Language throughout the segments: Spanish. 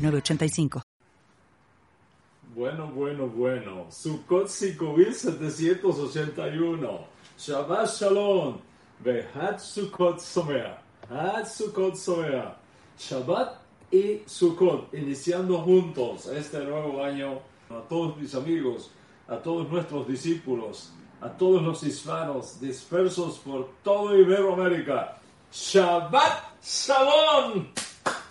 985. Bueno, bueno, bueno. Sukkot 5781. Shabbat Shalom. Behat Sukkot Somea. Hat Sukkot Somea. Shabbat y Sukkot. Iniciando juntos este nuevo año. A todos mis amigos, a todos nuestros discípulos, a todos los hispanos dispersos por toda Iberoamérica. Shabbat Shalom.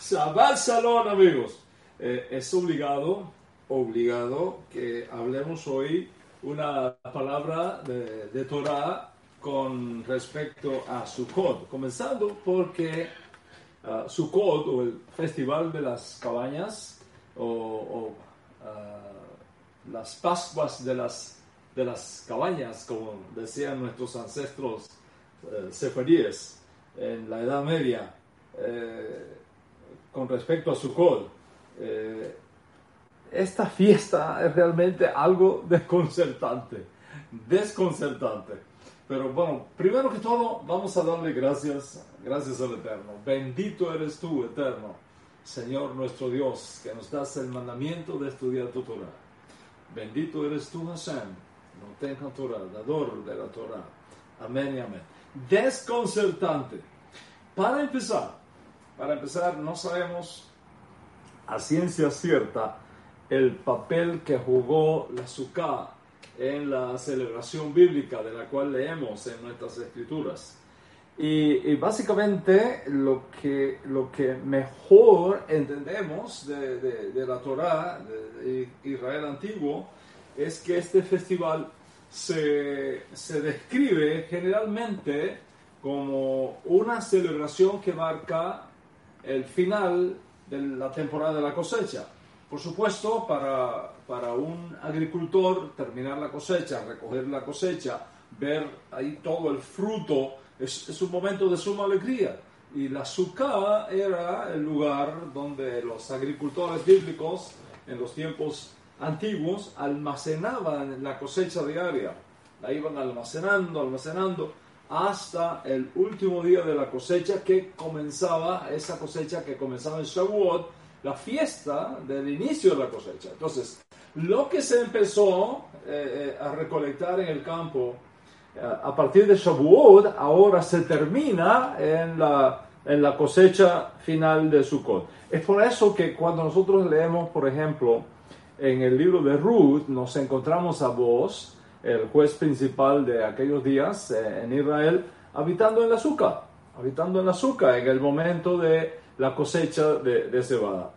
Shabbat Shalom, amigos. Eh, es obligado, obligado que hablemos hoy una palabra de, de Torah con respecto a Sukkot, comenzando porque uh, Sukkot o el Festival de las Cabañas o, uh, las Pascuas de las, de las Cabañas, como decían nuestros ancestros uh, sefardíes en la Edad Media, eh, con respecto a Sukkot. Eh, esta fiesta es realmente algo desconcertante, desconcertante. Pero bueno, primero que todo, vamos a darle gracias, gracias al Eterno. Bendito eres tú, Eterno, Señor nuestro Dios, que nos das el mandamiento de estudiar tu Torah. Bendito eres tú, Hashem, no tenga Torah, dador de la Torah. Amén y amén. Desconcertante. Para empezar, para empezar, no sabemos a ciencia cierta el papel que jugó la Sukkah en la celebración bíblica de la cual leemos en nuestras escrituras. Y, básicamente lo que, lo que mejor entendemos de, la Torá, de Israel antiguo, es que este festival se, se describe generalmente como una celebración que marca el final de la temporada de la cosecha. Por supuesto, para, para un agricultor terminar la cosecha, recoger la cosecha, ver ahí todo el fruto, es, es un momento de suma alegría. Y la suká era el lugar donde los agricultores bíblicos en los tiempos antiguos almacenaban la cosecha diaria. La iban almacenando, almacenando hasta el último día de la cosecha que comenzaba, esa cosecha que comenzaba en Shavuot, la fiesta del inicio de la cosecha. Entonces, lo que se empezó eh, eh, a recolectar en el campo eh, a partir de Shavuot, ahora se termina en la, en la cosecha final de Sukkot. Es por eso que cuando nosotros leemos, por ejemplo, en el libro de Ruth, nos encontramos a vos, el juez principal de aquellos días eh, en Israel, habitando en la azúcar, habitando en la azúcar en el momento de la cosecha de, cebada.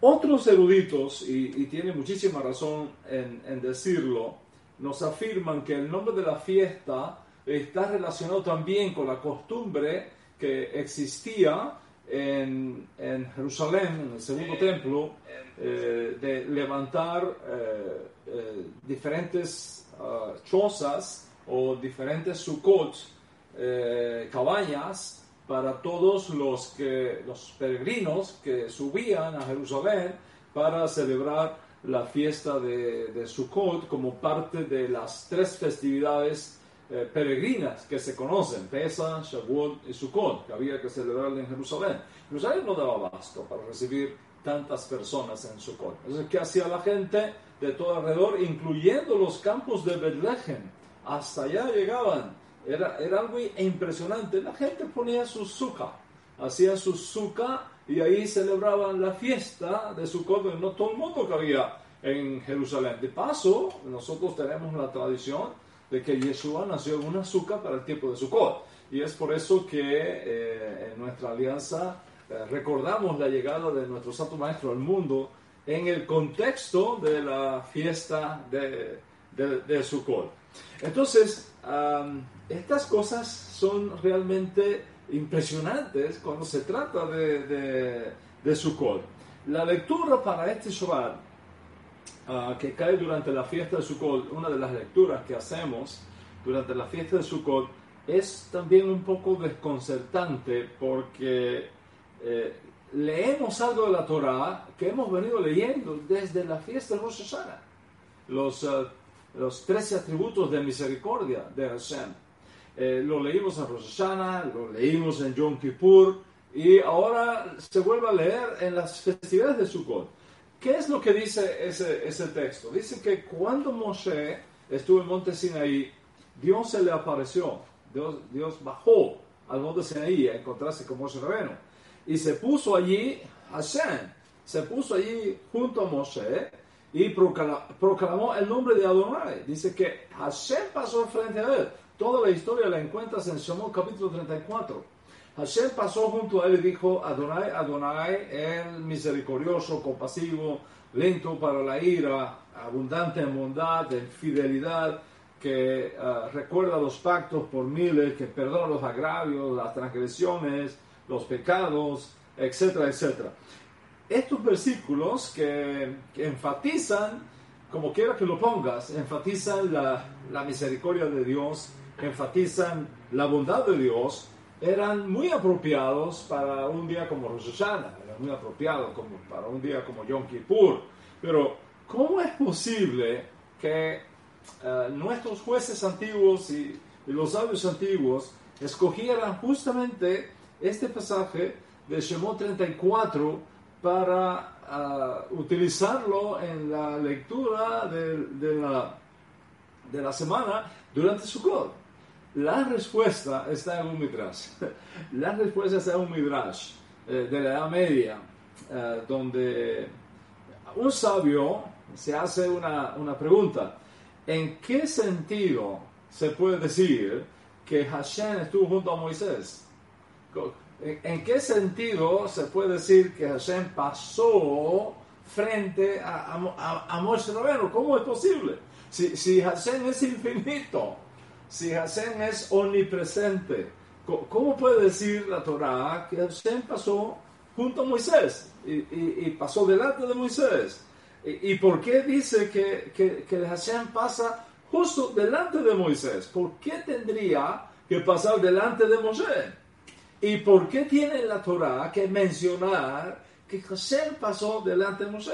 Otros eruditos, y, y tiene muchísima razón en, en, decirlo, nos afirman que el nombre de la fiesta está relacionado también con la costumbre que existía en, en Jerusalén, en el segundo templo, eh, de levantar eh, eh, diferentes uh, chozas o diferentes sukkot, cabañas, para todos los, que, los peregrinos que subían a Jerusalén para celebrar la fiesta de, de Sukkot como parte de las tres festividades eh, peregrinas que se conocen, Pesa, Shavuot y Sukkot, que había que celebrar en Jerusalén. Jerusalén no daba abasto para recibir tantas personas en Sukkot. Entonces, ¿qué hacía la gente de todo alrededor, incluyendo los campos de Bethlehem? Hasta allá llegaban. Era, era algo impresionante. La gente ponía su suka, hacía su suka y ahí celebraban la fiesta de Sukkot, no todo el mundo que había en Jerusalén. De paso, nosotros tenemos la tradición de que Yeshua nació en un azúcar para el tiempo de Sukkot. Y es por eso que eh, en nuestra alianza eh, recordamos la llegada de nuestro Santo Maestro al mundo en el contexto de la fiesta de, de, Sukkot. Entonces, estas cosas son realmente impresionantes cuando se trata de, de, de Sukkot. la lectura para este Shabbat, ah, que cae durante la fiesta de Sukkot, una de las lecturas que hacemos durante la fiesta de Sukkot, es también un poco desconcertante porque eh, leemos algo de la Torah que hemos venido leyendo desde la fiesta de Rosh Hashanah, los, uh, los 13 atributos de misericordia de Hashem. Eh, lo leímos en Rosh Hashanah, lo leímos en Yom Kippur y ahora se vuelve a leer en las festividades de Sukkot. ¿Qué es lo que dice ese, ese texto? Dice que cuando Moshe estuvo en Monte Sinaí, Dios se le apareció, Dios, Dios bajó al Monte Sinaí a encontrarse con Moshe Rabeno y se puso allí Hashem, se puso allí junto a Moshe y proclamó el nombre de Adonai. Dice que Hashem pasó frente a él. Toda la historia la encuentras en Shemot capítulo 34. Hashem pasó junto a él y dijo, Adonai, Adonai, el misericordioso, compasivo, lento para la ira, abundante en bondad, en fidelidad, que ah, recuerda los pactos por miles, que perdona los agravios, las transgresiones, los pecados, etcétera, etcétera. Estos versículos que, enfatizan, como quiera que lo pongas, enfatizan la, misericordia de Dios, enfatizan la bondad de Dios, eran muy apropiados para un día como Rosh Hashanah, eran muy apropiados para un día como Yom Kippur. Pero, ¿cómo es posible que eh, nuestros jueces antiguos y los sabios antiguos escogieran justamente este pasaje de Shemot 34 para ah, utilizarlo en la lectura de, la, de la semana durante Sukkot. La respuesta está en un midrash. La respuesta está en un midrash eh, de la Edad Media, eh, donde un sabio se hace una, una pregunta. ¿En qué sentido se puede decir que Hashem estuvo junto a Moisés? ¿En qué sentido se puede decir que Hashem pasó frente a, a, a Moshe? ¿Cómo es posible? Si, si Hashem es infinito, si Hashem es omnipresente, ¿cómo puede decir la Torah que Hashem pasó junto a Moisés y, pasó delante de Moisés? ¿Y, por qué dice que, que, que Hashem pasa justo delante de Moisés? ¿Por qué tendría que pasar delante de Moisés? ¿Y por qué tiene la Torah que mencionar que José pasó delante de Moshe?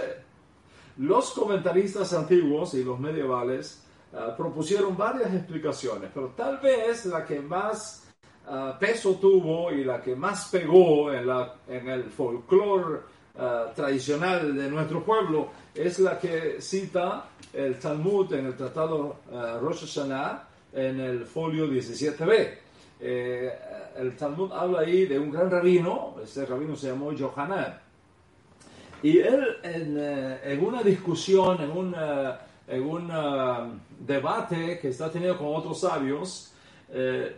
Los comentaristas antiguos y los medievales ah, propusieron varias explicaciones, pero tal vez la que más ah, peso tuvo y la que más pegó en, la, en el folclore ah, tradicional de nuestro pueblo es la que cita el Talmud en el Tratado Rosh Hashanah en el folio 17b. Eh, el Talmud habla ahí de un gran rabino, ese rabino se llamó Yohanan, y él en, eh, una discusión, en un, eh, en un debate que está teniendo con otros sabios,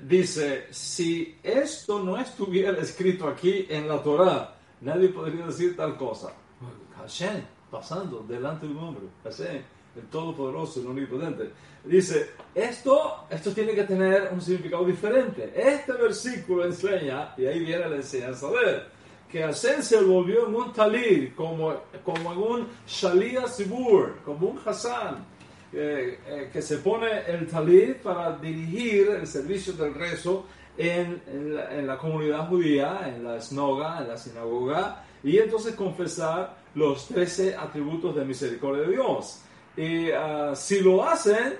dice, si esto no estuviera escrito aquí en la Torah, nadie podría decir tal cosa. Hashem, pasando delante de un hombre, Hashem, el Todopoderoso, el Omnipotente. Dice, esto, esto tiene que tener un significado diferente. Este versículo enseña, y ahí viene la enseñanza de él, que Hashem se volvió en un talid, como, como en un shalia sibur, como un Hassan, eh, eh, que se pone el talid para dirigir el servicio del rezo en, en, la, comunidad judía, en la snoga, en la sinagoga, y entonces confesar los 13 atributos de misericordia de Dios. Y ah, si lo hacen,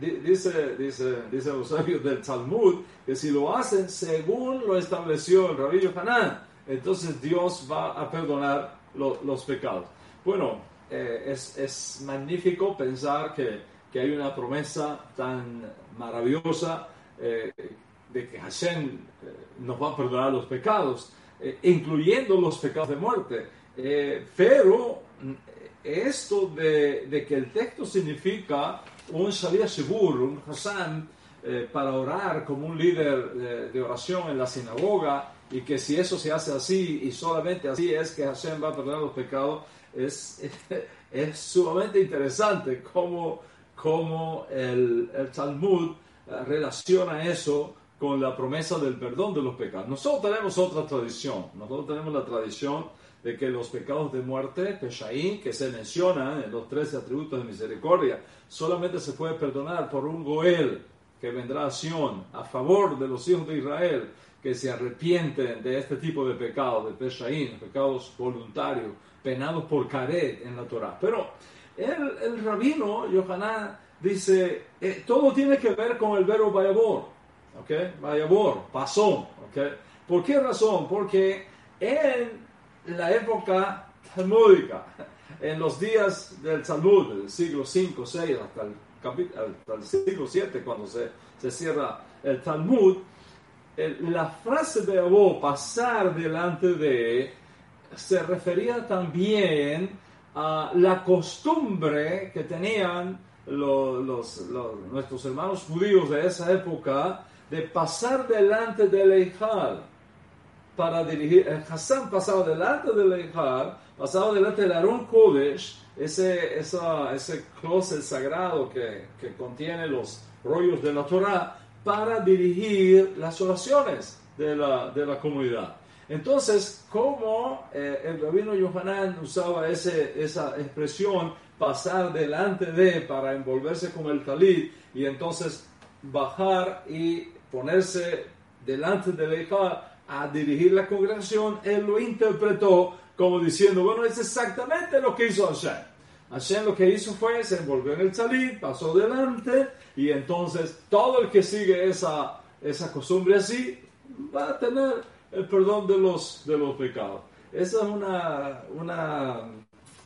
dice, dice, dice los del Talmud, que si lo hacen según lo estableció el rabino Hanan, entonces Dios va a perdonar los pecados. Bueno, eh, es, es, magnífico pensar que, que, hay una promesa tan maravillosa eh, de que Hashem eh, nos va a perdonar los pecados, incluyendo los pecados de muerte. pero esto de, de, que el texto significa un Sharia Shibur, un Hassan, eh, para orar como un líder de, oración en la sinagoga, y que si eso se hace así y solamente así es que Hashem va a perdonar los pecados, es, es sumamente interesante cómo, cómo el, el Talmud eh, relaciona eso con la promesa del perdón de los pecados. Nosotros tenemos otra tradición, nosotros tenemos la tradición de que los pecados de muerte, Peshaín, que se mencionan en los 13 atributos de misericordia, solamente se puede perdonar por un Goel que vendrá a Sion a favor de los hijos de Israel que se arrepienten de este tipo de pecados, de Peshaín, pecados voluntarios, penados por Karet en la Torah. Pero el, el rabino Yohanan dice, eh, todo tiene que ver con el verbo Vayabor, ¿ok? Vayabor, pasó, ¿ok? ¿Por qué razón? Porque en la época talmúdica, en los días del Talmud, del siglo 5, 6, hasta el, siglo 7, cuando se, cierra el Talmud, la frase de Abó, pasar delante de, se refería también a la costumbre que tenían los, nuestros hermanos judíos de esa época de pasar delante del Eijal para dirigir. Hassan pasaba delante del Eijal, pasaba delante del Aron Kodesh, ese, ese closet sagrado que, que contiene los rollos de la Torah, para dirigir las oraciones de la, de la comunidad. Entonces, como eh, el rabino Yohanan usaba ese, esa expresión, pasar delante de para envolverse con el talit y entonces bajar y ponerse delante del Ejal a dirigir la congregación, él lo interpretó como diciendo, bueno, es exactamente lo que hizo Hashem. Hashem lo que hizo fue, se envolvió en el talit, pasó delante y entonces todo el que sigue esa, esa costumbre así va a tener el perdón de los, de los pecados. Esa es una, una,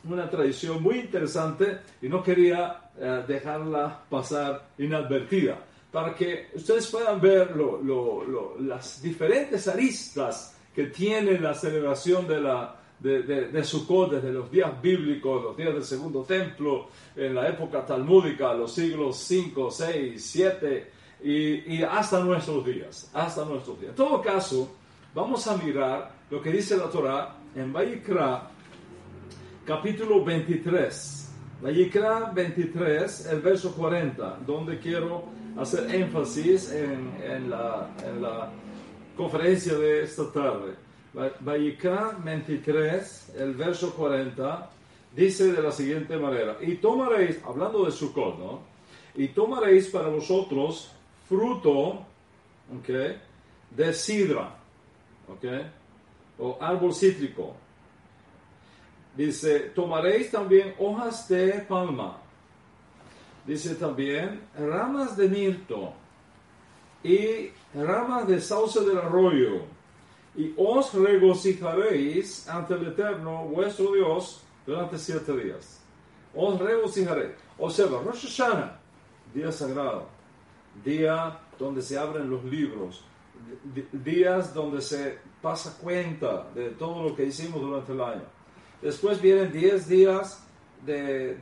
una tradición muy interesante y no quería eh, dejarla pasar inadvertida para que ustedes puedan ver lo, las diferentes aristas que tiene la celebración de la, de, de, de, Sukkot desde los días bíblicos, los días del segundo templo, en la época talmúdica, los siglos 5, 6, 7 y, y, hasta nuestros días, hasta nuestros días. En todo caso, vamos a mirar lo que dice la Torah en Vayikra, capítulo 23. Vayikra 23, el verso 40, donde quiero hacer énfasis en, en, la, en la conferencia de esta tarde. Vayikra 23, el verso 40, dice de la siguiente manera, y tomaréis, hablando de Sukkot, ¿no? Y tomaréis para vosotros fruto, ¿ok? De sidra, ¿ok? O árbol cítrico. Dice, tomaréis también hojas de palma. Dice también ramas de mirto y ramas de sauce del arroyo y os regocijaréis ante el Eterno vuestro Dios durante siete días. Os regocijaréis. Observa, Rosh Hashanah, día sagrado, día donde se abren los libros, días donde se pasa cuenta de todo lo que hicimos durante el año. Después vienen diez días de,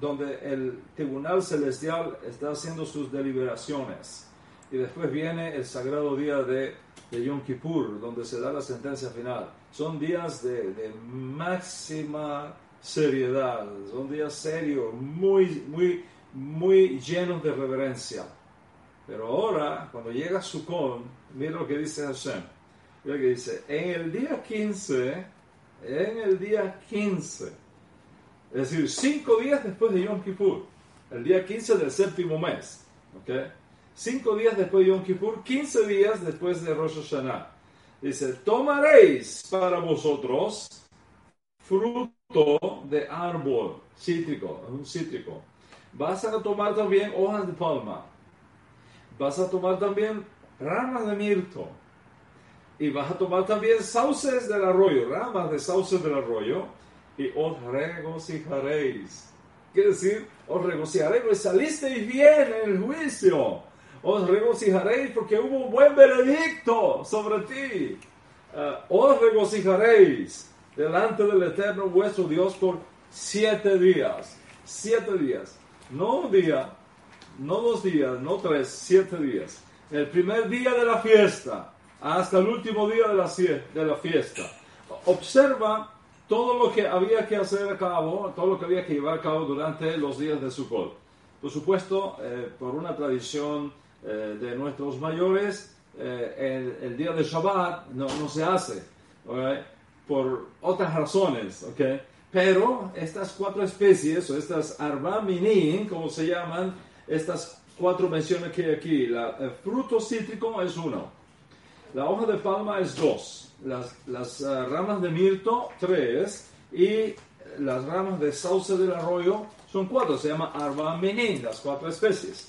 donde el tribunal celestial está haciendo sus deliberaciones. Y después viene el sagrado día de de Yom Kippur, donde se da la sentencia final. Son días de, máxima seriedad, son días serios, muy, muy, muy llenos de reverencia. Pero ahora, cuando llega Sukkot, mira lo que dice Hashem. Mira lo que dice, en el día 15, en el día 15, es decir, cinco días después de Yom Kippur, el día 15 del séptimo mes, ¿ok? cinco días después de Yom Kippur, 15 días después de Rosh Hashanah. Dice, tomaréis para vosotros fruto de árbol cítrico, un cítrico. Vas a tomar también hojas de palma. Vas a tomar también ramas de mirto. Y vas a tomar también sauces del arroyo, ramas de sauces del arroyo. Y os regocijaréis. Quiere decir, os regocijaréis, pues salisteis bien en el juicio os regocijaréis porque hubo un buen veredicto sobre ti. Uh, os regocijaréis delante del Eterno vuestro Dios por siete días. Siete días. No un día, no dos días, no tres, siete días. El primer día de la fiesta hasta el último día de la, fiesta. Observa todo lo que había que hacer a cabo, todo lo que había que llevar a cabo durante los días de Sukkot. Por supuesto, eh, por una tradición eh, de nuestros mayores, eh, el, día de Shabbat no, no se hace. por otras razones, ¿ok? Pero estas cuatro especies, o estas arbaminin, como se llaman, estas cuatro menciones que hay aquí, el fruto cítrico es uno, la hoja de palma es dos, las, las ah, ramas de mirto tres y las ramas de sauce del arroyo son cuatro, se llama arbaminin, las cuatro especies.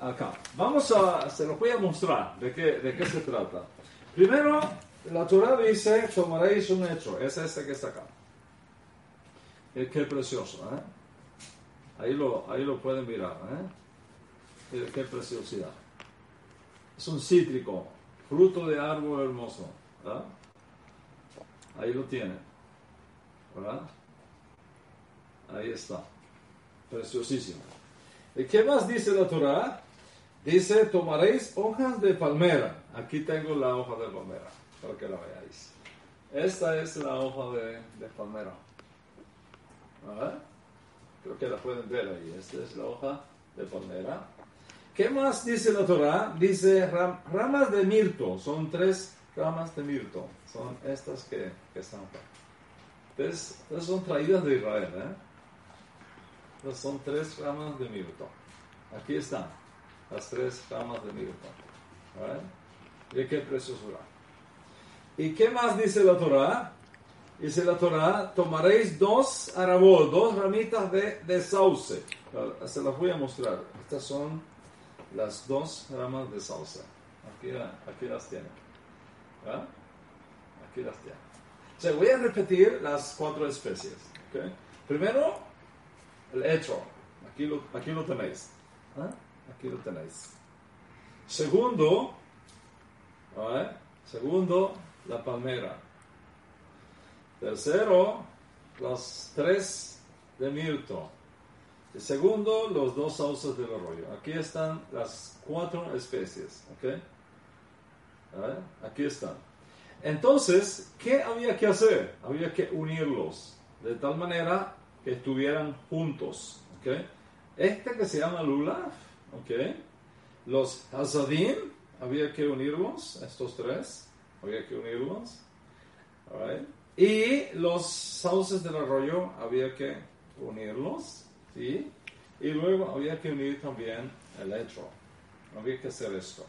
Acá. Vamos a, se los voy a mostrar de qué, de qué se trata. Primero, la Torah dice, tomaréis un hecho, es este que está acá. Eh, qué precioso, ¿eh? Ahí lo, ahí lo pueden mirar, ¿eh? Qué, preciosidad. Es un cítrico, fruto de árbol hermoso, ¿verdad? Ahí lo ¿verdad? Ahí está, preciosísimo. ¿Y qué más dice la Torah? Dice, tomaréis hojas de palmera. Aquí tengo la hoja de palmera para que la veáis. Esta es la hoja de, de palmera. Creo que la pueden ver ahí. Esta es la hoja de palmera. ¿Qué más dice la Torah? Dice ramas de mirto. Son tres ramas de mirto. Son estas que, están acá. Estas son traídas de Israel. ¿eh? son tres ramas de mirto. Aquí están las tres ramas de mirto. ¿Y qué preciosura? ¿Y qué más dice la Torah? Dice la Torah, tomaréis dos arabol, dos ramitas de, de sauce. Se las voy a mostrar. Estas son las dos ramas de sauce. Aquí, aquí las tienen. Aquí las tienen. O sea, voy a repetir las cuatro especies. Primero, el hecho. Aquí lo, aquí lo tenéis. Aquí lo tenéis. Segundo, segundo, la palmera. Tercero, los tres de mirto. Segundo, los dos sauces del arroyo. Aquí están las cuatro especies. Aquí están. Entonces, ¿qué había que hacer? Había que unirlos de tal manera que estuvieran juntos. Este que se llama lulaf. Los hazadim, había que unirlos, estos tres había que unirlos. Y los sauces del arroyo había que unirlos. ¿Sí? Y luego había que unir también el hecho. Había que hacer esto.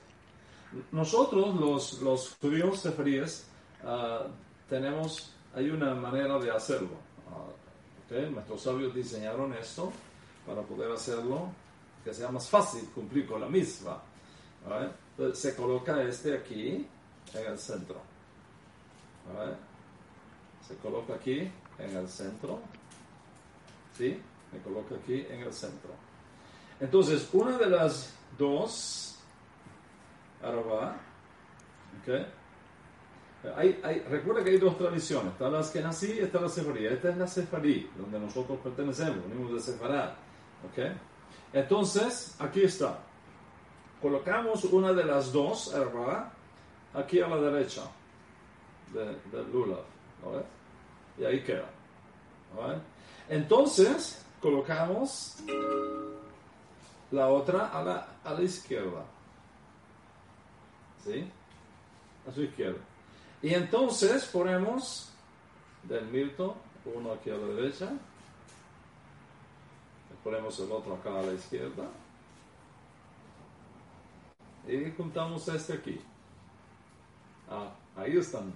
Nosotros, los, los judíos seferíes, uh, tenemos, hay una manera de hacerlo. Uh, Nuestros sabios diseñaron esto para poder hacerlo, que sea más fácil cumplir con la misma. se coloca este aquí en el centro. Se coloca aquí en el centro. ¿Sí? Me coloca aquí en el centro. Entonces, una de las dos, ahora ¿ok? Hay, hay, recuerda que hay dos tradiciones, está la nací y está la Sefarí. Esta es la Sefarí, donde nosotros pertenecemos, venimos de Sefará. ¿ok? Entonces, aquí está. Colocamos una de las dos, ¿verdad? aquí a la derecha del de lulav. Y ahí queda. Entonces, colocamos la otra a la, a la izquierda. ¿Sí? A su izquierda. Y entonces ponemos del mirto uno aquí a la derecha. Ponemos el otro acá a la izquierda. Y juntamos este aquí. Ah, ahí están,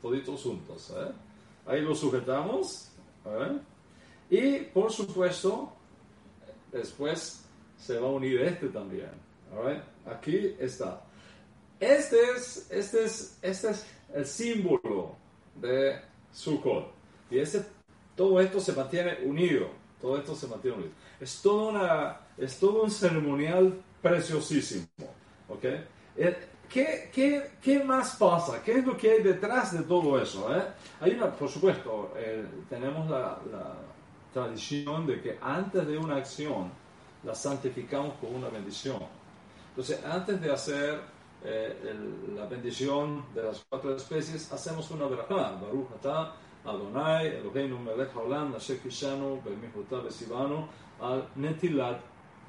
toditos juntos. ¿eh? Ahí lo sujetamos. ¿eh? Y por supuesto, después se va a unir este también. Aquí está. Este es, este, es, este es el símbolo de Sukkot. Y ese, todo esto se mantiene unido. Todo esto se mantiene unido. Es todo, una, es todo un ceremonial preciosísimo. ¿okay? ¿Qué, qué, qué más pasa? ¿Qué es lo que hay detrás de todo eso? Eh? Hay una, por supuesto, eh, tenemos la, la, tradición de que antes de una acción la santificamos con una bendición. Entonces, antes de hacer eh, la bendición de las cuatro especies, hacemos una verajá. Baruch atah Adonai, Eloheinu melech haolam, Nasher kishanu, b'mihutah v'sivanu, al netilat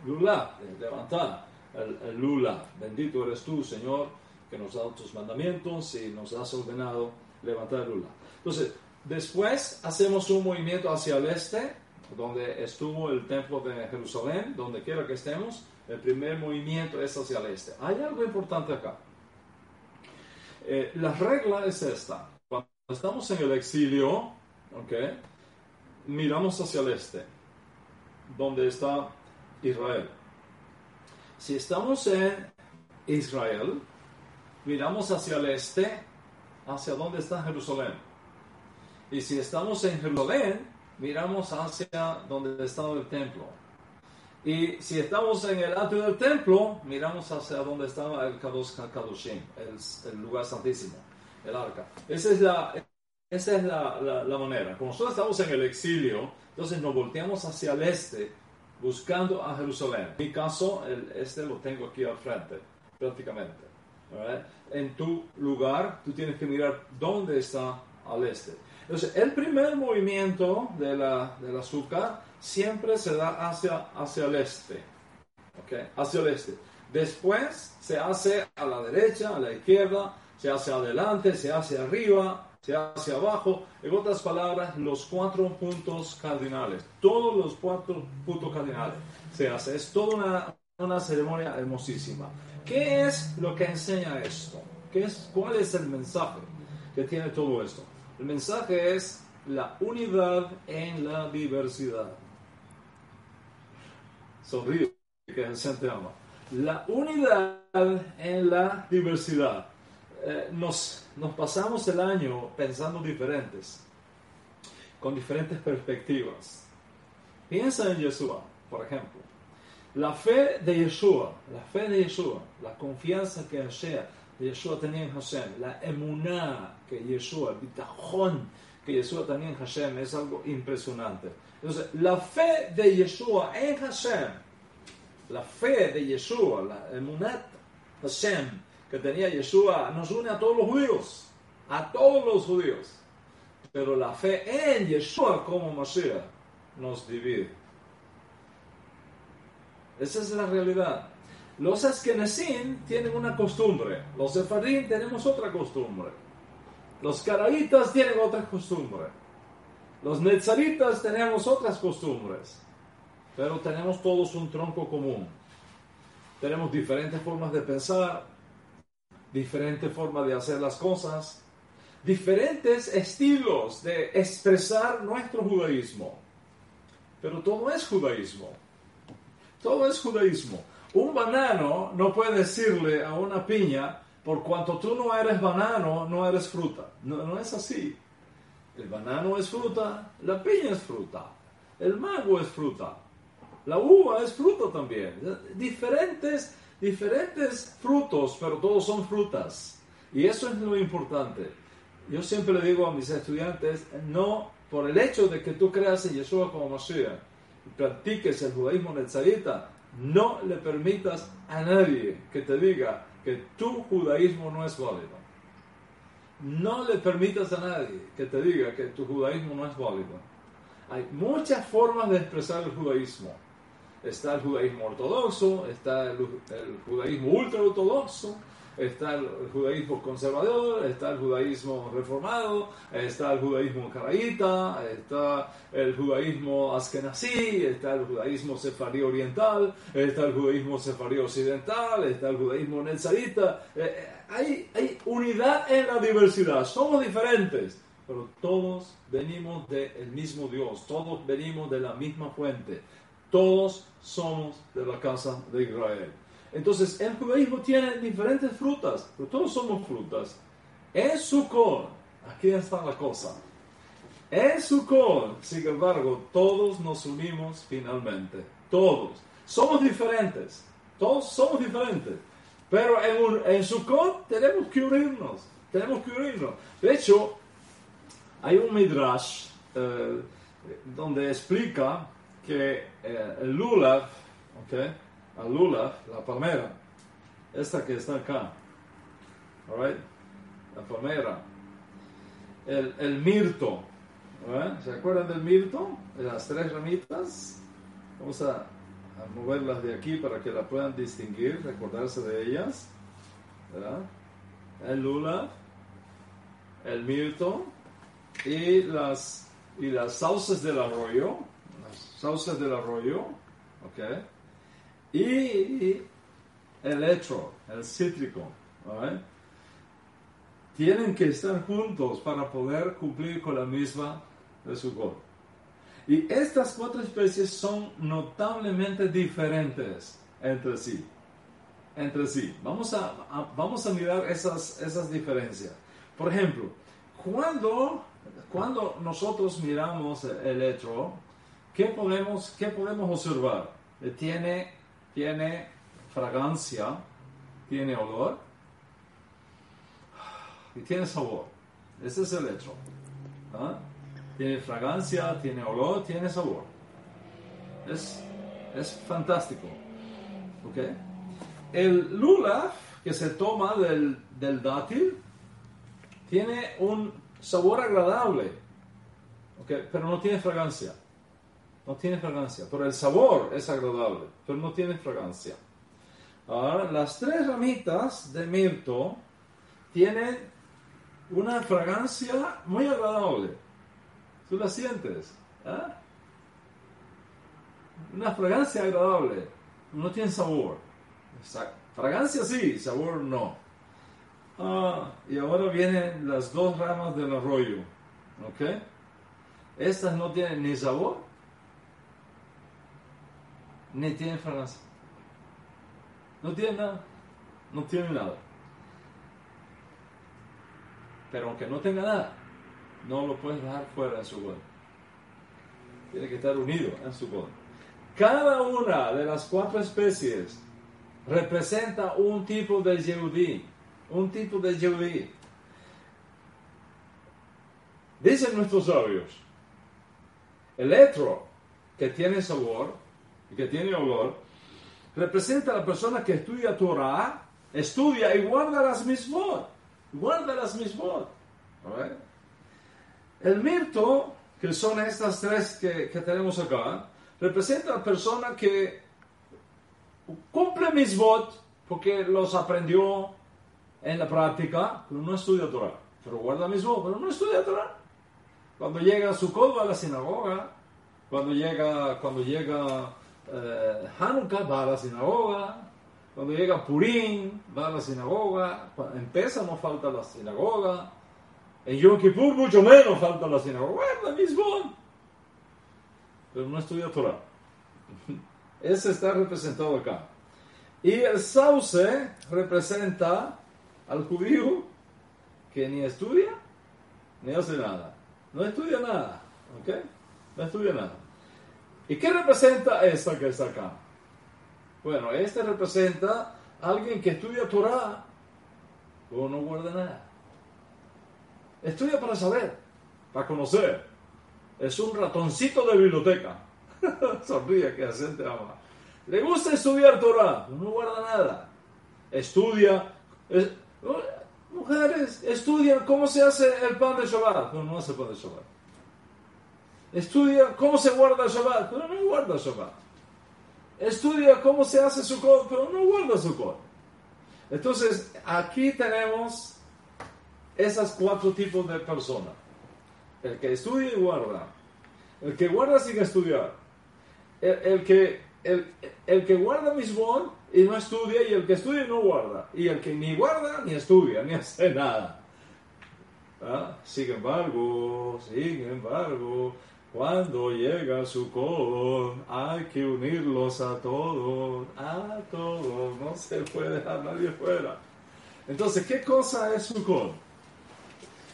lula, levantar el, lula. Bendito eres tú, Señor, que nos ha dado tus mandamientos y nos has ordenado levantar el lula. Entonces, Después hacemos un movimiento hacia el este, donde estuvo el templo de Jerusalén, donde quiera que estemos. El primer movimiento es hacia el este. Hay algo importante acá. Eh, la regla es esta. Cuando estamos en el exilio, miramos hacia el este, donde está Israel. Si estamos en Israel, miramos hacia el este, hacia donde está Jerusalén. Y si estamos en Jerusalén, miramos hacia donde está el templo. Y si estamos en el atrio del templo, miramos hacia donde estaba el Kadosh Kadoshim, el, lugar santísimo, el arca. Esa es la, esa es la, la, manera. Como nosotros estamos en el exilio, entonces nos volteamos hacia el este, buscando a Jerusalén. En mi caso, el este lo tengo aquí al frente, prácticamente. En tu lugar, tú tienes que mirar dónde está al este. Entonces, el primer movimiento de la, del azúcar siempre se da hacia, hacia el este. ¿okay? Hacia este. Después se hace a la derecha, a la izquierda, se hace adelante, se hace arriba, se hace abajo. En otras palabras, los cuatro puntos cardinales. Todos los cuatro puntos cardinales se hace. Es toda una, una ceremonia hermosísima. ¿Qué es lo que enseña esto? ¿Qué es, ¿Cuál es el mensaje que tiene todo esto? El mensaje es la unidad en la diversidad. Sonríe, que el te ama. La unidad en la diversidad. Eh, nos, nos pasamos el año pensando diferentes, con diferentes perspectivas. Piensa en Yeshua, por ejemplo. La fe de Yeshua, la fe de Yeshua, la confianza que Hashem, Yeshua tenía en Hashem, la emuná que Yeshua, el bitajón que Yeshua tenía en Hashem es algo impresionante. Entonces, la fe de Yeshua en Hashem, la fe de Yeshua, la emunat Hashem que tenía Yeshua, nos une a todos los judíos, a todos los judíos. Pero la fe en Yeshua como Mashiach nos divide. Esa es la realidad. Los Askenazim tienen una costumbre, los Sefarim tenemos otra costumbre, los Caraítas tienen otra costumbre, los Netzaritas tenemos otras costumbres, pero tenemos todos un tronco común. Tenemos diferentes formas de pensar, diferentes formas de hacer las cosas, diferentes estilos de expresar nuestro judaísmo. Pero todo es judaísmo. Todo es judaísmo. Un banano no puede decirle a una piña, por cuanto tú no eres banano, no eres fruta. No, no es así. El banano es fruta, la piña es fruta, el mango es fruta, la uva es fruta también. Diferentes, diferentes frutos, pero todos son frutas. Y eso es lo importante. Yo siempre le digo a mis estudiantes, no por el hecho de que tú creas en Yeshua como Mashiach, practiques el judaísmo netzarita, no le permitas a nadie que te diga que tu judaísmo no es válido. No le permitas a nadie que te diga que tu judaísmo no es válido. Hay muchas formas de expresar el judaísmo. Está el judaísmo ortodoxo, está el, el judaísmo ultraortodoxo, está el, judaísmo conservador, está el judaísmo reformado, está el judaísmo caraíta, está el judaísmo askenazí, está el judaísmo sefarí oriental, está el judaísmo sefarí occidental, está el judaísmo netzarita. Eh, eh, hay, hay unidad en la diversidad, somos diferentes, pero todos venimos del mismo Dios, todos venimos de la misma fuente, todos somos de la casa de Israel. Entonces, el judaísmo tiene diferentes frutas, pero todos somos frutas. En Sukkot, aquí está la cosa. En Sukkot, sin embargo, todos nos unimos finalmente. Todos. Somos diferentes. Todos somos diferentes. Pero en, en Sukkot tenemos que unirnos. Tenemos que unirnos. De hecho, hay un midrash eh, donde explica que eh, lulav, ¿okay? A lula, la palmera, esta que está acá, right? la palmera, el, el mirto, ¿se acuerdan del mirto? Las tres ramitas, vamos a, a, moverlas de aquí para que la puedan distinguir, recordarse de ellas, ¿verdad? El lula, el mirto y las, y las sauces del arroyo, las sauces del arroyo, ¿ok? Y el etro, el cítrico, tienen que estar juntos para poder cumplir con la misma de su Sukkot. Y estas cuatro especies son notablemente diferentes entre sí. Entre sí. Vamos a, vamos a mirar esas, esas diferencias. Por ejemplo, cuando, cuando nosotros miramos el etro, ¿qué podemos, qué podemos observar? Tiene, tiene fragancia, tiene olor y tiene sabor. Ese es el etro. ¿ah? tiene fragancia, tiene olor, tiene sabor. Es, es fantástico. ¿Okay? El lula que se toma del, del dátil tiene un sabor agradable, ¿okay? pero no tiene fragancia. No tiene fragancia, pero el sabor es agradable, pero no tiene fragancia. Ahora, las tres ramitas de mirto tienen una fragancia muy agradable Tú la sientes. ¿ah? Una fragancia agradable. No tiene sabor. Fragancia sí, sabor no. Ah, y ahora vienen las dos ramas del arroyo. ¿Ok? Estas no tienen ni sabor, ni tienen fragancia. No tienen nada. No tienen nada. Pero aunque no tenga nada, no lo puedes dejar fuera de su cuerpo. Tiene que estar unido en su cuerpo. Cada una de las cuatro especies representa un tipo de Yehudi. Un tipo de Yehudi. Dicen nuestros sabios, el etro que tiene sabor y que tiene olor, representa a la persona que estudia Torah, estudia y guarda las mismos. Guarda las mismos. El mirto, que son estas tres que, tenemos acá, representa a la persona que cumple mis votos porque los aprendió en la práctica, pero no estudia Torah. Pero guarda mis votos, pero no estudia Torah. Cuando llega a su va a la sinagoga. Cuando llega, cuando llega eh, Hanukkah, va a la sinagoga. Cuando llega Purim, va a la sinagoga. empieza, no falta la sinagoga. En Yom Kippur mucho menos falta la sinagoga. Pero no estudia Torah. Ese está representado acá. Y el sauce representa al judío que ni estudia ni hace nada. No estudia nada. ¿Ok? No estudia nada. ¿Y qué representa esta que está acá? Bueno, este representa a alguien que estudia Torah, pero no guarda nada. Estudia para saber, para conocer. Es un ratoncito de biblioteca. Sonríe que gente ama. Le gusta estudiar Torah, no guarda nada. Estudia. mujeres estudian cómo se hace el pan de Shabbat, pero no hace pan de Shabbat. Estudia cómo se guarda el Shabbat, pero no guarda el Shabbat. Estudia cómo se hace su cod, pero no guarda su cod. Entonces, aquí tenemos esas cuatro tipos de personas. El que estudia y guarda. El que guarda sin estudiar. El, que, el, que guarda y no estudia y el que estudia y no guarda. Y el que ni guarda ni estudia, ni hace nada. ¿Ah? Sin embargo, sin embargo, cuando llega su con, hay que unirlos a todos, a todos, no se puede dejar nadie fuera. Entonces, ¿qué cosa es su con?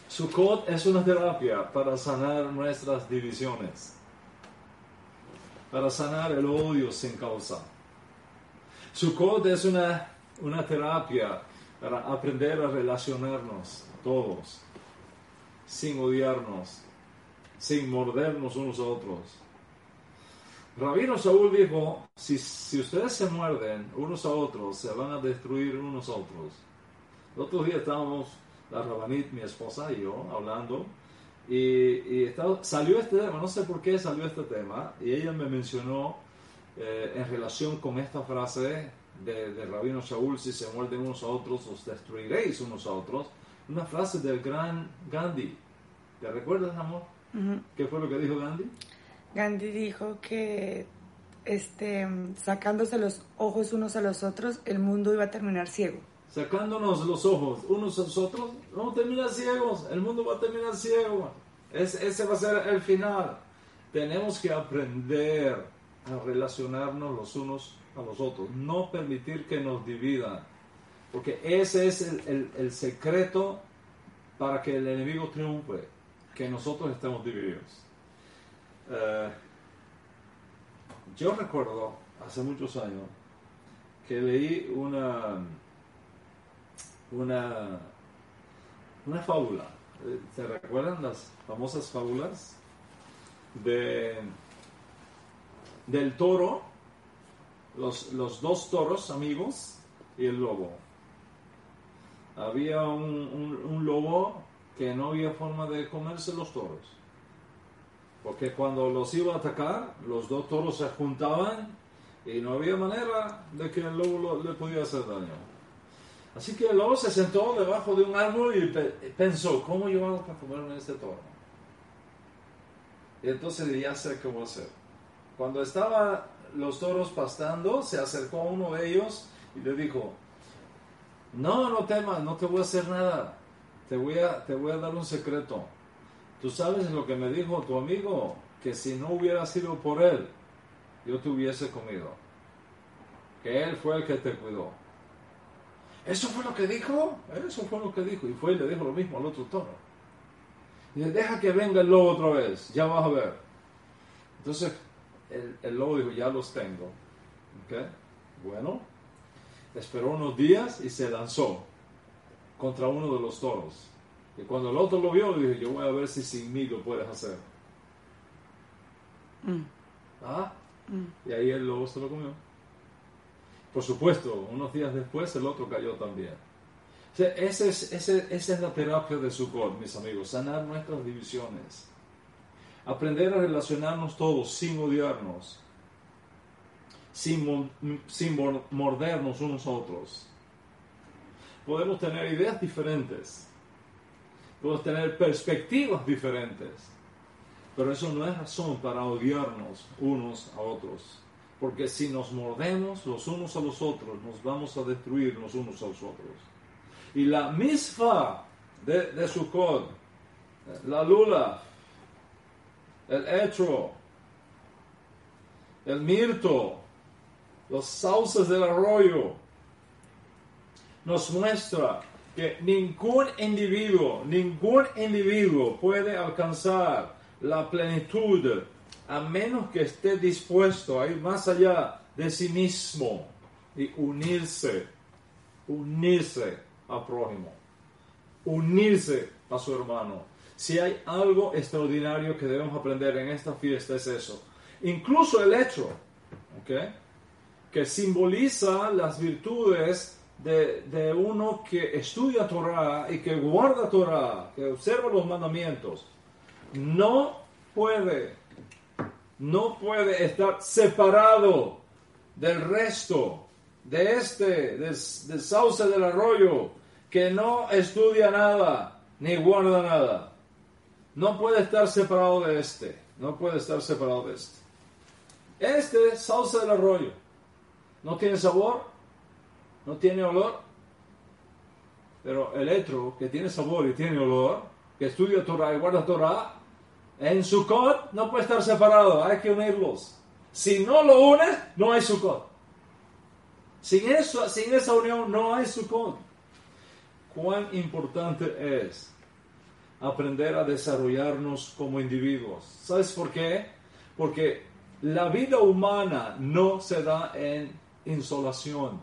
Sukkot es una terapia para sanar nuestras divisiones, para sanar el odio sin causa. Sukkot es una, una terapia para aprender a relacionarnos todos, sin odiarnos, sin mordernos unos a otros. Rabino Saúl dijo, si, si ustedes se muerden unos a otros, se van a destruir unos a otros. El otro día estábamos la Rabanit, mi esposa y yo, hablando, y, salió este tema, no sé por qué salió este tema, y ella me mencionó eh, en relación con esta frase de, de, Rabino Shaul, si se muerden unos a otros, os destruiréis unos a otros, una frase del gran Gandhi, ¿Te recuerdas, amor? ¿Qué fue lo que dijo Gandhi? Gandhi dijo que este, sacándose los ojos unos a los otros, el mundo iba a terminar ciego. Sacándonos los ojos unos a los otros, vamos a terminar ciegos, el mundo va a terminar ciego. ese va a ser el final. Tenemos que aprender a relacionarnos los unos a los otros, no permitir que nos dividan, porque ese es el, secreto para que el enemigo triunfe, que nosotros estemos divididos. Eh, yo recuerdo hace muchos años que leí una, una, una fábula. ¿Se recuerdan las famosas fábulas? De, del toro, los, los dos toros amigos y el lobo. Había un, un lobo que no había forma de comerse los toros porque cuando los iba a atacar, los dos toros se juntaban y no había manera de que el lobo le pudiera hacer daño. Así que el lobo se sentó debajo de un árbol y pensó, ¿cómo yo hago para comerme este toro? Y entonces ya sé qué voy a hacer. Cuando estaban los toros pastando, se acercó uno de ellos y le dijo, no, no temas, no te voy a hacer nada, te voy a, te voy a dar un secreto Tú sabes lo que me dijo tu amigo, que si no hubiera sido por él, yo te hubiese comido. Que él fue el que te cuidó. ¿Eso fue lo que dijo? Eso fue lo que dijo. Y fue y le dijo lo mismo al otro toro. Y le deja que venga el lobo otra vez, ya vas a ver. Entonces el, el lobo dijo, ya los tengo. ¿Okay? Bueno, esperó unos días y se lanzó contra uno de los toros. Y cuando el otro lo vio, le dije, yo voy a ver si sin mí lo puedes hacer. Mm. ¿Ah? Mm. Y ahí el lobo se lo comió. Por supuesto, unos días después el otro cayó también. O sea, ese es, ese, esa es la terapia de Sukkot, mis amigos, sanar nuestras divisiones. Aprender a relacionarnos todos sin odiarnos, sin, sin mordernos unos a otros. Podemos tener ideas diferentes, podemos tener perspectivas diferentes, pero eso no es razón para odiarnos unos a otros, porque si nos mordemos los unos a los otros, nos vamos a destruir los unos a los otros. Y la misfa de, de Sukkot, la lula, el etro, el mirto, los sauces del arroyo, nos muestra que ningún individuo, ningún individuo puede alcanzar la plenitud a menos que esté dispuesto a ir más allá de sí mismo y unirse, unirse a prójimo, unirse a su hermano. Si hay algo extraordinario que debemos aprender en esta fiesta es eso. Incluso el hecho, que simboliza las virtudes de, uno que estudia Torah y que guarda Torah, que observa los mandamientos, no puede, no puede estar separado del resto, de este, del, sauce del arroyo, que no estudia nada ni guarda nada. No puede estar separado de este, no puede estar separado de este. Este sauce del arroyo no tiene sabor, no tiene olor, pero el etro, que tiene sabor y tiene olor, que estudia Torah y guarda Torah, en Sukkot no puede estar separado, hay que unirlos. Si no lo unes, no hay Sukkot. Sin, eso, sin esa unión no hay Sukkot. Cuán importante es aprender a desarrollarnos como individuos. ¿Sabes por qué? Porque la vida humana no se da en insolación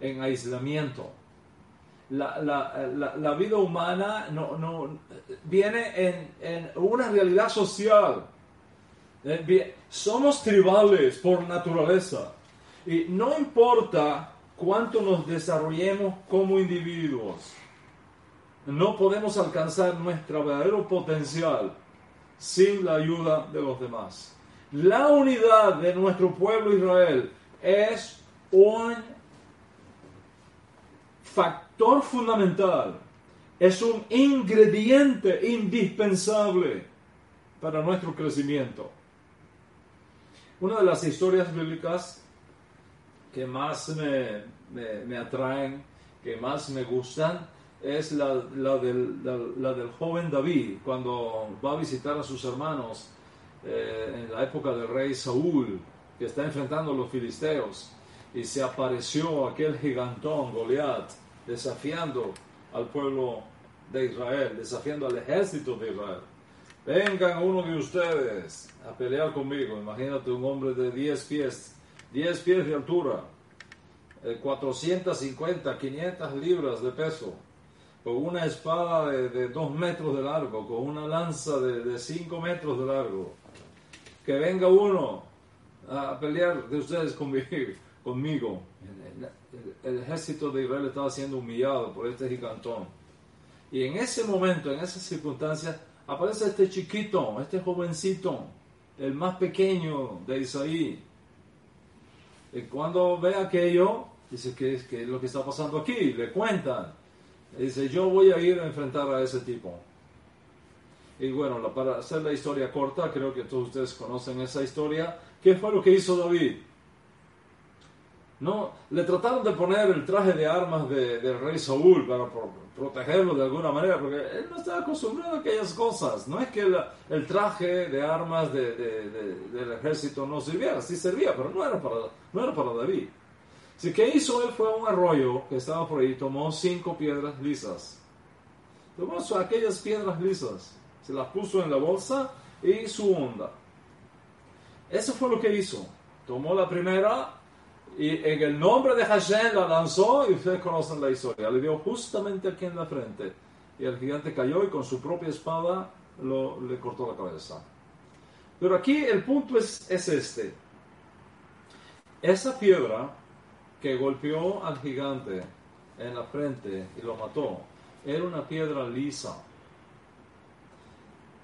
en aislamiento. La, la, la, vida humana no, no viene en, en, una realidad social. Eh, somos tribales por naturaleza y no importa cuánto nos desarrollemos como individuos, no podemos alcanzar nuestro verdadero potencial sin la ayuda de los demás. La unidad de nuestro pueblo Israel es un factor fundamental es un ingrediente indispensable para nuestro crecimiento. Una de las historias bíblicas que más me, me, atraen, que más me gustan, es la, la, del, la, del, joven David, cuando va a visitar a sus hermanos eh, en la época del rey Saúl, que está enfrentando a los filisteos, y se apareció aquel gigantón, Goliat, desafiando al pueblo de Israel, desafiando al ejército de Israel. Vengan uno de ustedes a pelear conmigo. Imagínate un hombre de 10 pies, 10 pies de altura, 450, eh, 500 libras de peso, con una espada de, 2 metros de largo, con una lanza de, 5 metros de largo. Que venga uno a pelear de ustedes conmigo. El ejército de Israel estaba siendo humillado por este gigantón. Y en ese momento, en esas circunstancias, aparece este chiquito, este jovencito, el más pequeño de Isaí. Y cuando ve aquello, dice, ¿qué, es lo que está pasando aquí? Le cuentan. dice, yo voy a ir a enfrentar a ese tipo. Y bueno, para hacer la historia corta, creo que todos ustedes conocen esa historia. ¿Qué fue lo que hizo David? No, le trataron de poner el traje de armas del rey Saúl para protegerlo de alguna manera, porque él no estaba acostumbrado a aquellas cosas. No es que el, traje de armas del ejército no sirviera, sí servía, pero no era para, no era para David. Así que hizo él fue a un arroyo que estaba por ahí, tomó cinco piedras lisas. Tomó aquellas piedras lisas, se las puso en la bolsa y su onda. Eso fue lo que hizo. Tomó la primera, y en el nombre de Hashem la lanzó y ustedes conocen la historia. Le dio justamente aquí en la frente. Y el gigante cayó y con su propia espada le cortó la cabeza. Pero aquí el punto es, es este. Esa piedra que golpeó al gigante en la frente y lo mató, era una piedra lisa.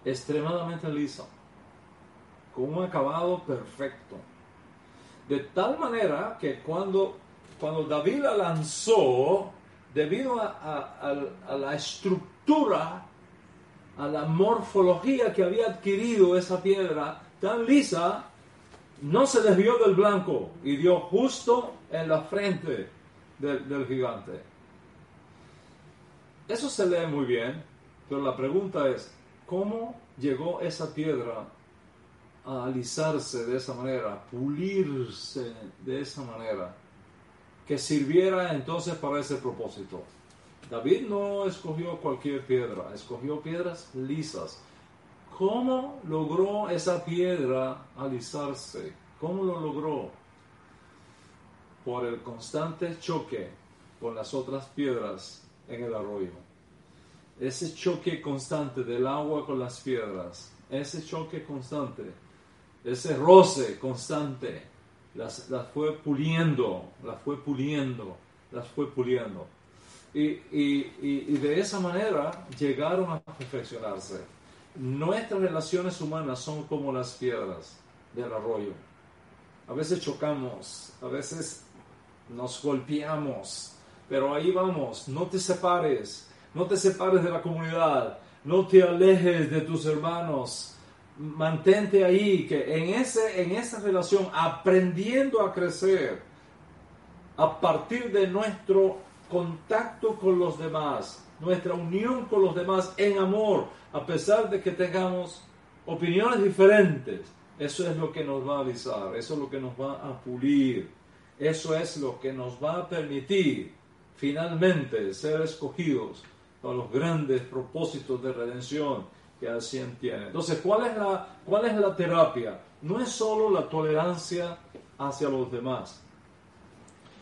Extremadamente lisa. Con un acabado perfecto de tal manera que cuando, cuando David la lanzó, debido a, la estructura, a la morfología que había adquirido esa piedra tan lisa, no se desvió del blanco y dio justo en la frente del, del gigante. Eso se lee muy bien, pero la pregunta es, ¿cómo llegó esa piedra a alisarse de esa manera, pulirse de esa manera, que sirviera entonces para ese propósito. David no escogió cualquier piedra, escogió piedras lisas. ¿Cómo logró esa piedra alisarse? ¿Cómo lo logró? Por el constante choque con las otras piedras en el arroyo. Ese choque constante del agua con las piedras, ese choque constante ese roce constante, las, fue puliendo, las fue puliendo, las fue puliendo. Y, y, de esa manera llegaron a perfeccionarse. Nuestras relaciones humanas son como las piedras del arroyo. A veces chocamos, a veces nos golpeamos, pero ahí vamos, no te separes, no te separes de la comunidad, no te alejes de tus hermanos, mantente ahí, que en, ese, en esa relación, aprendiendo a crecer a partir de nuestro contacto con los demás, nuestra unión con los demás en amor, a pesar de que tengamos opiniones diferentes, eso es lo que nos va a avisar, eso es lo que nos va a pulir, eso es lo que nos va a permitir finalmente ser escogidos para los grandes propósitos de redención que así entiende. Entonces, ¿cuál es, la, ¿cuál es la terapia? No es solo la tolerancia hacia los demás,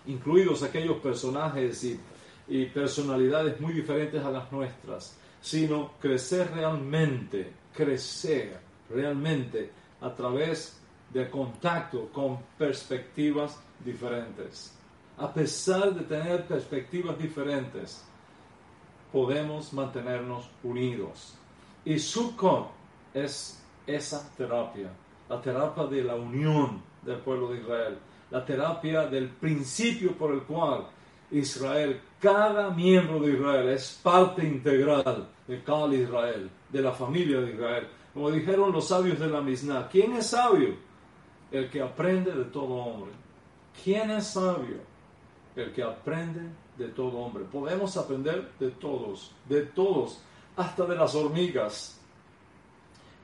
incluidos aquellos personajes y, y personalidades muy diferentes a las nuestras, sino crecer realmente, crecer realmente a través de contacto con perspectivas diferentes. A pesar de tener perspectivas diferentes, podemos mantenernos unidos. Y Sukkot es esa terapia, la terapia de la unión del pueblo de Israel, la terapia del principio por el cual Israel, cada miembro de Israel es parte integral de cada Israel, de la familia de Israel. Como dijeron los sabios de la Mishnah, ¿quién es sabio? El que aprende de todo hombre. ¿Quién es sabio? El que aprende de todo hombre. Podemos aprender de todos, de todos, hasta de las hormigas.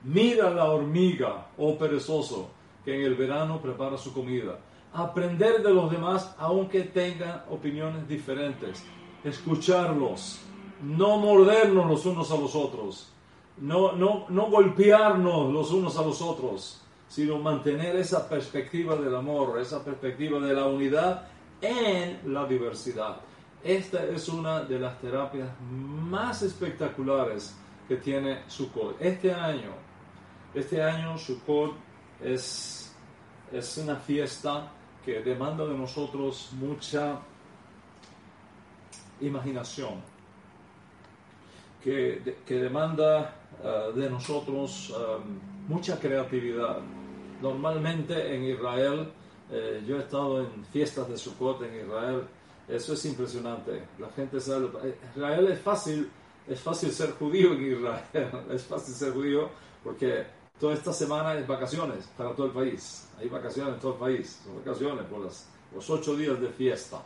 Mira la hormiga, oh perezoso, que en el verano prepara su comida. Aprender de los demás aunque tengan opiniones diferentes. Escucharlos. No mordernos los unos a los otros. No, no, no golpearnos los unos a los otros, sino mantener esa perspectiva del amor, esa perspectiva de la unidad en la diversidad. Esta es una de las terapias más espectaculares que tiene Sukkot. Este año, este año Sukkot es, es una fiesta que demanda de nosotros mucha imaginación, que, que demanda uh, de nosotros um, mucha creatividad. Normalmente en Israel, eh, yo he estado en fiestas de Sukkot en Israel, eso es impresionante. La gente sabe. Israel es fácil, es fácil ser judío en Israel. Es fácil ser judío porque toda esta semana es vacaciones para todo el país. Hay vacaciones en todo el país. Son vacaciones por las, los ocho días de fiesta.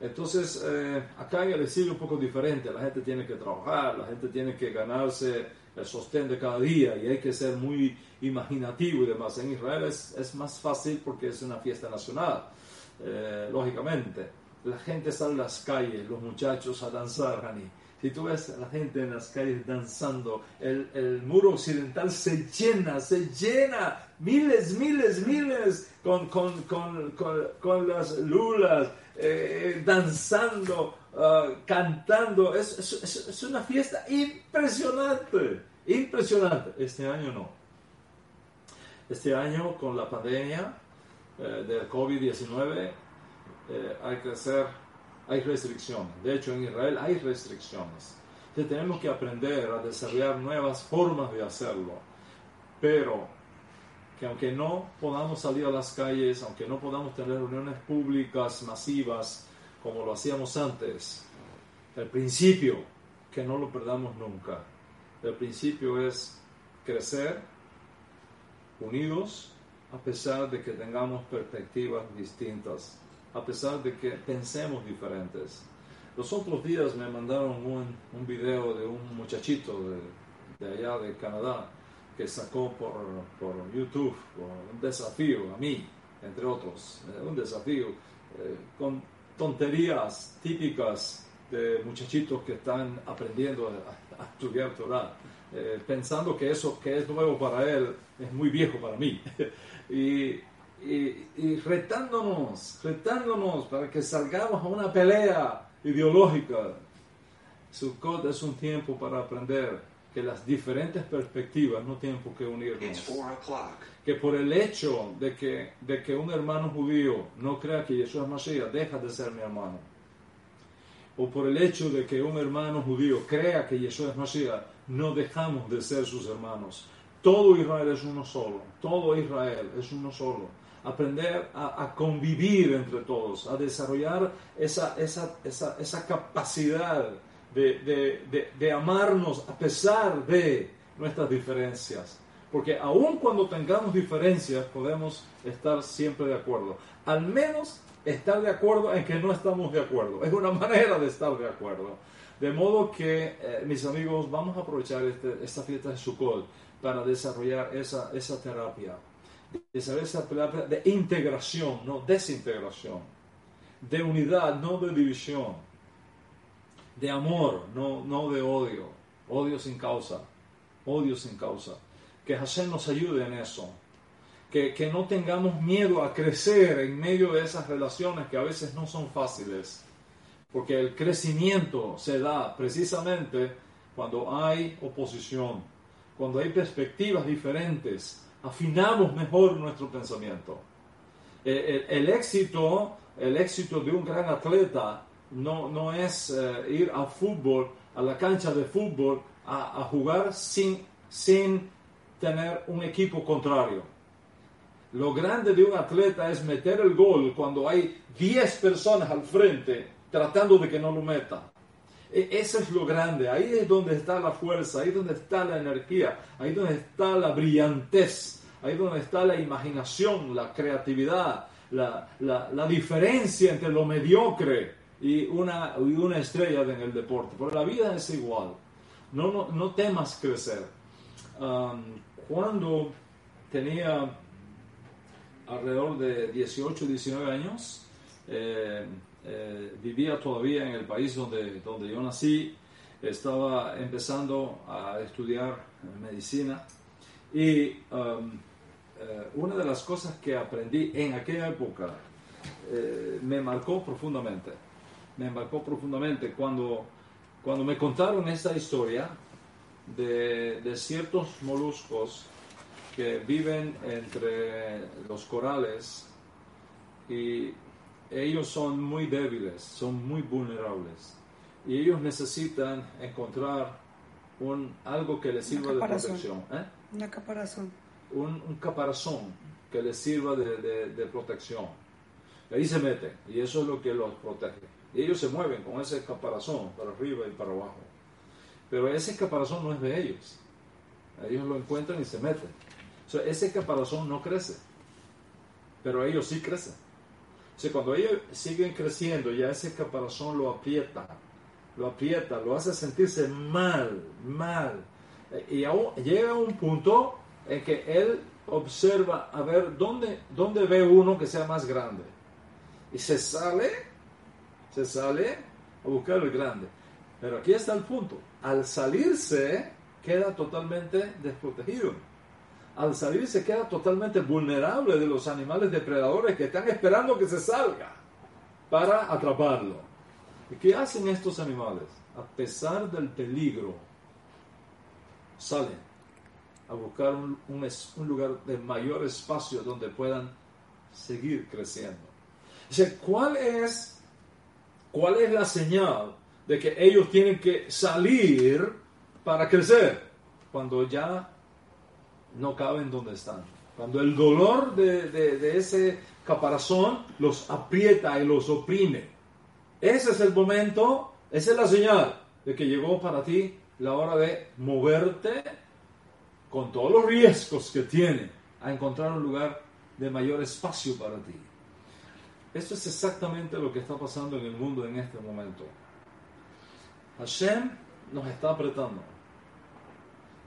Entonces, eh, acá en el exilio un poco diferente. La gente tiene que trabajar, la gente tiene que ganarse el sostén de cada día y hay que ser muy imaginativo y demás. En Israel es más fácil porque es una fiesta nacional. Eh, lógicamente. La gente sale a las calles, los muchachos a danzar. Si tú ves a la gente en las calles danzando, el, el, muro occidental se llena, se llena, miles, miles, miles, con, con, con, con las lulas, eh, danzando, uh, cantando. Es, es, una fiesta impresionante, impresionante. Este año no. Este año con la pandemia eh, del COVID-19 eh, hay que hacer, hay restricciones. De hecho, en Israel hay restricciones. Entonces tenemos que aprender a desarrollar nuevas formas de hacerlo. Pero que aunque no podamos salir a las calles, aunque no podamos tener reuniones públicas masivas como lo hacíamos antes, el principio, que no lo perdamos nunca. El principio es crecer unidos a pesar de que tengamos perspectivas distintas, a pesar de que pensemos diferentes. Los otros días me mandaron un, un video de un muchachito de, de, allá de Canadá que sacó por, por YouTube por un desafío a mí, entre otros, eh, un desafío eh, con tonterías típicas de muchachitos que están aprendiendo a, a estudiar Torah, eh, pensando que eso que es nuevo para él es muy viejo para mí. y, y, retándonos, retándonos para que salgamos a una pelea ideológica. Sukkot es un tiempo para aprender que las diferentes perspectivas no tienen por qué unirnos. Que por el hecho de que, de que un hermano judío no crea que Jesús es Mashiach, deja de ser mi hermano. O por el hecho de que un hermano judío crea que Jesús es Mashiach, no dejamos de ser sus hermanos. Todo Israel es uno solo, todo Israel es uno solo. Aprender a, convivir entre todos, a desarrollar esa, esa, esa, esa capacidad de, de, de, amarnos a pesar de nuestras diferencias. Porque aun cuando tengamos diferencias, podemos estar siempre de acuerdo. Al menos estar de acuerdo en que no estamos de acuerdo. Es una manera de estar de acuerdo. De modo que, eh, mis amigos, vamos a aprovechar este, esta fiesta de Sukkot para desarrollar esa, esa terapia. Desarrollar esa terapia de integración, no desintegración. De unidad, no de división. De amor, no, no de odio. Odio sin causa. Odio sin causa. Que Hashem nos ayude en eso. Que, que no tengamos miedo a crecer en medio de esas relaciones que a veces no son fáciles. Porque el crecimiento se da precisamente cuando hay oposición cuando hay perspectivas diferentes, afinamos mejor nuestro pensamiento. El, el, éxito, el éxito de un gran atleta no, no es eh, ir a fútbol, a la cancha de fútbol, a, a, jugar sin, sin tener un equipo contrario. Lo grande de un atleta es meter el gol cuando hay 10 personas al frente tratando de que no lo meta. E, eso es lo grande, ahí es donde está la fuerza, ahí es donde está la energía, ahí es donde está la brillantez, ahí es donde está la imaginación, la creatividad, la, la, diferencia entre lo mediocre y una, y una estrella en el deporte. Pero la vida es igual, no, no, no temas crecer. cuando tenía alrededor de 18, 19 años, eh, eh, vivía todavía en el país donde, donde yo nací, estaba empezando a estudiar medicina. Y um, eh, una de las cosas que aprendí en aquella época eh, me marcó profundamente, me marcó profundamente cuando, cuando me contaron esta historia de, de ciertos moluscos que viven entre los corales y ellos son muy débiles, son muy vulnerables y ellos necesitan encontrar un, algo que les sirva de protección. ¿eh? Una caparazón. Un, caparazón que les sirva de, de, protección. ahí se meten y eso es lo que los protege. Y ellos se mueven con ese caparazón para arriba y para abajo. Pero ese caparazón no es de ellos. Ellos lo encuentran y se meten. ese caparazón no crece. Pero ellos sí crecen cuando ellos siguen creciendo, ya ese caparazón lo aprieta, lo aprieta, lo hace sentirse mal, mal. Y llega a un punto en que él observa a ver dónde, dónde ve uno que sea más grande. Y se sale, se sale a buscar el grande. Pero aquí está el punto. Al salirse, queda totalmente desprotegido al salir se queda totalmente vulnerable de los animales depredadores que están esperando que se salga para atraparlo. ¿Y qué hacen estos animales? A pesar del peligro, salen a buscar un, lugar de mayor espacio donde puedan seguir creciendo. ¿cuál es, ¿cuál es la señal de que ellos tienen que salir para crecer? Cuando ya no caben donde están. Cuando el dolor de, ese caparazón los aprieta y los oprime. Ese es el momento, esa es la señal de que llegó para ti la hora de moverte con todos los riesgos que tiene a encontrar un lugar de mayor espacio para ti. Esto es exactamente lo que está pasando en el mundo en este momento. Hashem nos está apretando.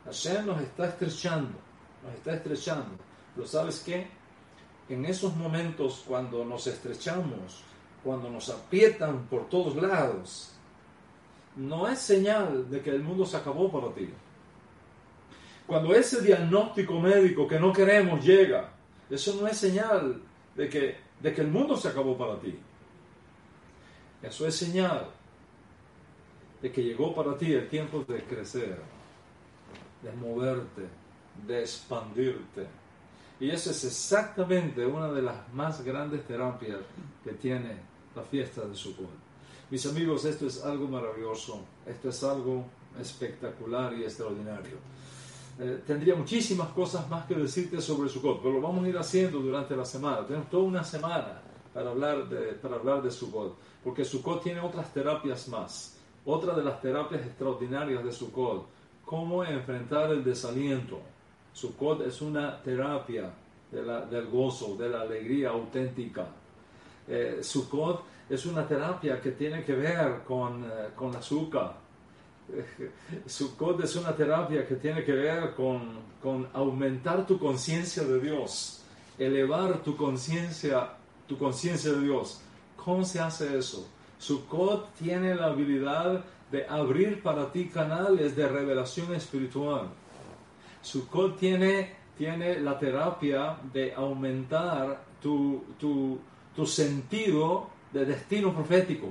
Hashem nos está estrechando nos está estrechando. Pero sabes qué? En esos momentos cuando nos estrechamos, cuando nos aprietan por todos lados, no es señal de que el mundo se acabó para ti. Cuando ese diagnóstico médico que no queremos llega, eso no es señal de que, de que el mundo se acabó para ti. Eso es señal de que llegó para ti el tiempo de crecer, de moverte, de expandirte. Y eso es exactamente una de las más grandes terapias que tiene la fiesta de Sukkot. Mis amigos, esto es algo maravilloso, esto es algo espectacular y extraordinario. Eh, tendría muchísimas cosas más que decirte sobre Sukkot, pero lo vamos a ir haciendo durante la semana. Tenemos toda una semana para hablar de, para hablar de Sukkot, porque Sukkot tiene otras terapias más. Otra de las terapias extraordinarias de Sukkot, cómo enfrentar el desaliento Sukkot es una terapia del gozo, de la alegría auténtica. Eh, Sukkot es una terapia que tiene que ver con, eh, con azúcar. Sukkot es una terapia que tiene que ver con, con aumentar tu conciencia de Dios, elevar tu conciencia tu conciencia de Dios. ¿Cómo se hace eso? Sukkot tiene la habilidad de abrir para ti canales de revelación espiritual. Sukkot tiene, tiene la terapia de aumentar tu, tu, tu sentido de destino profético.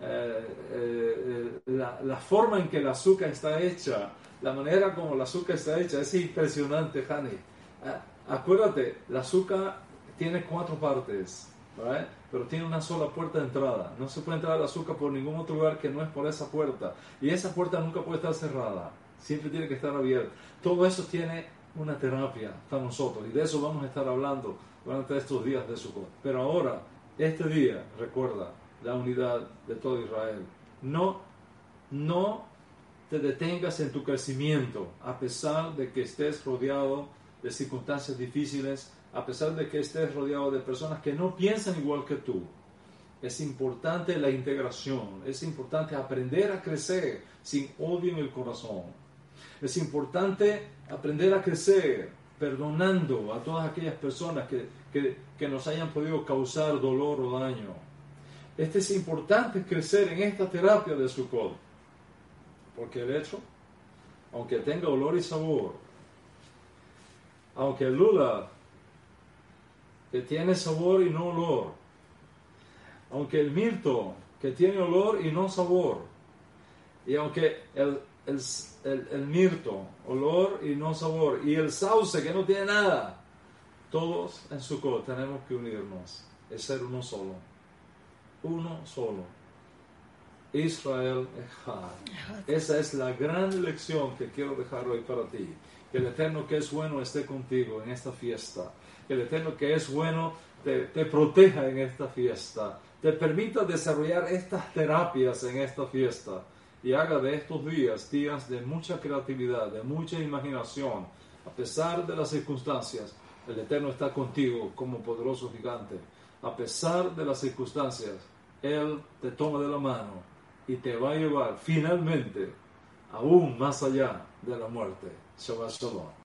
Eh, eh, la, la, forma en que el azúcar está hecha, la manera como el azúcar está hecha, es impresionante, Hani. Eh, acuérdate, el azúcar tiene cuatro partes, pero tiene una sola puerta de entrada. No se puede entrar al azúcar por ningún otro lugar que no es por esa puerta. Y esa puerta nunca puede estar cerrada siempre tiene que estar abierto. Todo eso tiene una terapia para nosotros y de eso vamos a estar hablando durante estos días de Sukkot. Pero ahora, este día, recuerda la unidad de todo Israel. No, no te detengas en tu crecimiento a pesar de que estés rodeado de circunstancias difíciles, a pesar de que estés rodeado de personas que no piensan igual que tú. Es importante la integración, es importante aprender a crecer sin odio en el corazón. Es importante aprender a crecer perdonando a todas aquellas personas que, que, nos hayan podido causar dolor o daño. Este es importante crecer en esta terapia de Sukkot, porque el hecho, aunque tenga olor y sabor, aunque el lula, que tiene sabor y no olor, aunque el mirto, que tiene olor y no sabor, y aunque el, el, mirto, olor y no sabor, y el sauce, que no tiene nada, todos en Sukkot tenemos que unirnos, es ser uno solo, uno solo. Israel Echad. Esa es la gran lección que quiero dejar hoy para ti. Que el Eterno que es bueno esté contigo en esta fiesta. Que el Eterno que es bueno te, te proteja en esta fiesta. Te permita desarrollar estas terapias en esta fiesta. Y haga de estos días días de mucha creatividad, de mucha imaginación. A pesar de las circunstancias, el Eterno está contigo como poderoso gigante. A pesar de las circunstancias, Él te toma de la mano y te va a llevar finalmente aún más allá de la muerte. Shabbat Shalom.